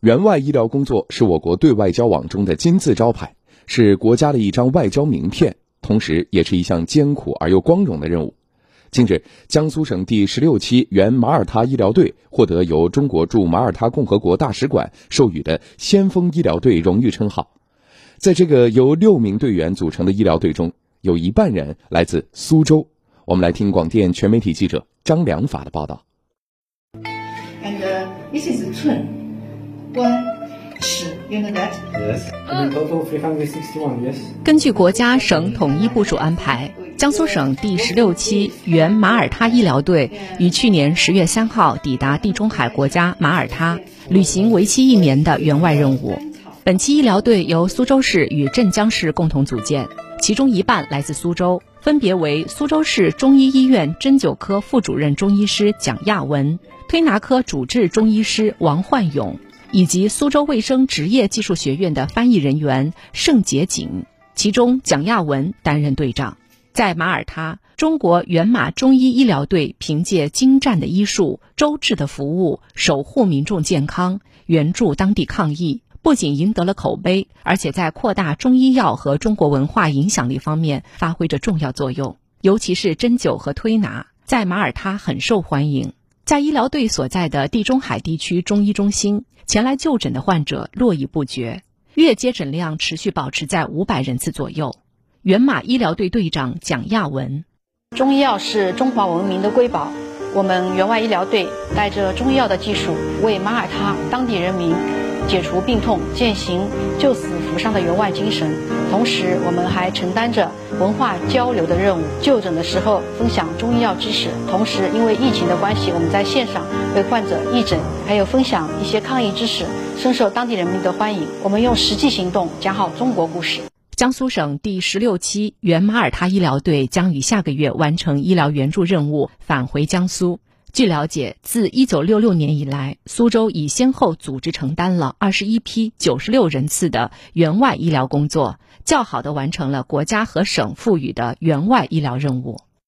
援外医疗工作是我国对外交往中的金字招牌，是国家的一张外交名片，同时也是一项艰苦而又光荣的任务。近日，江苏省第十六期援马耳他医疗队获得由中国驻马耳他共和国大使馆授予的“先锋医疗队”荣誉称号。在这个由六名队员组成的医疗队中，有一半人来自苏州。我们来听广电全媒体记者张良法的报道。And this is twin. One, two. You know that? Yes. In total, 361. Yes. 根据国家省统一部署安排，江苏省第十六期援马耳他医疗队于去年十月三号抵达地中海国家马耳他，履行为期一年的援外任务。本期医疗队由苏州市与镇江市共同组建，其中一半来自苏州，分别为苏州市中医医院针灸科副主任中医师蒋亚文、推拿科主治中医师王焕勇。以及苏州卫生职业技术学院的翻译人员盛杰景，其中蒋亚文担任队长。在马耳他，中国援马中医医疗队凭借精湛的医术、周至的服务，守护民众健康，援助当地抗疫，不仅赢得了口碑，而且在扩大中医药和中国文化影响力方面发挥着重要作用。尤其是针灸和推拿，在马耳他很受欢迎。在医疗队所在的地中海地区中医中心。前来就诊的患者络绎不绝，月接诊量持续保持在五百人次左右。原马医疗队队长蒋亚文：中医药是中华文明的瑰宝，我们援外医疗队带着中医药的技术，为马耳他当地人民解除病痛，践行救死扶伤的援外精神。同时，我们还承担着文化交流的任务，就诊的时候分享中医药知识。同时，因为疫情的关系，我们在线上为患者义诊，还有分享一些抗疫知识，深受当地人民的欢迎。我们用实际行动讲好中国故事。江苏省第十六期援马耳他医疗队将于下个月完成医疗援助任务，返回江苏。据了解，自1966年以来，苏州已先后组织承担了21批96人次的援外医疗工作，较好的完成了国家和省赋予的援外医疗任务。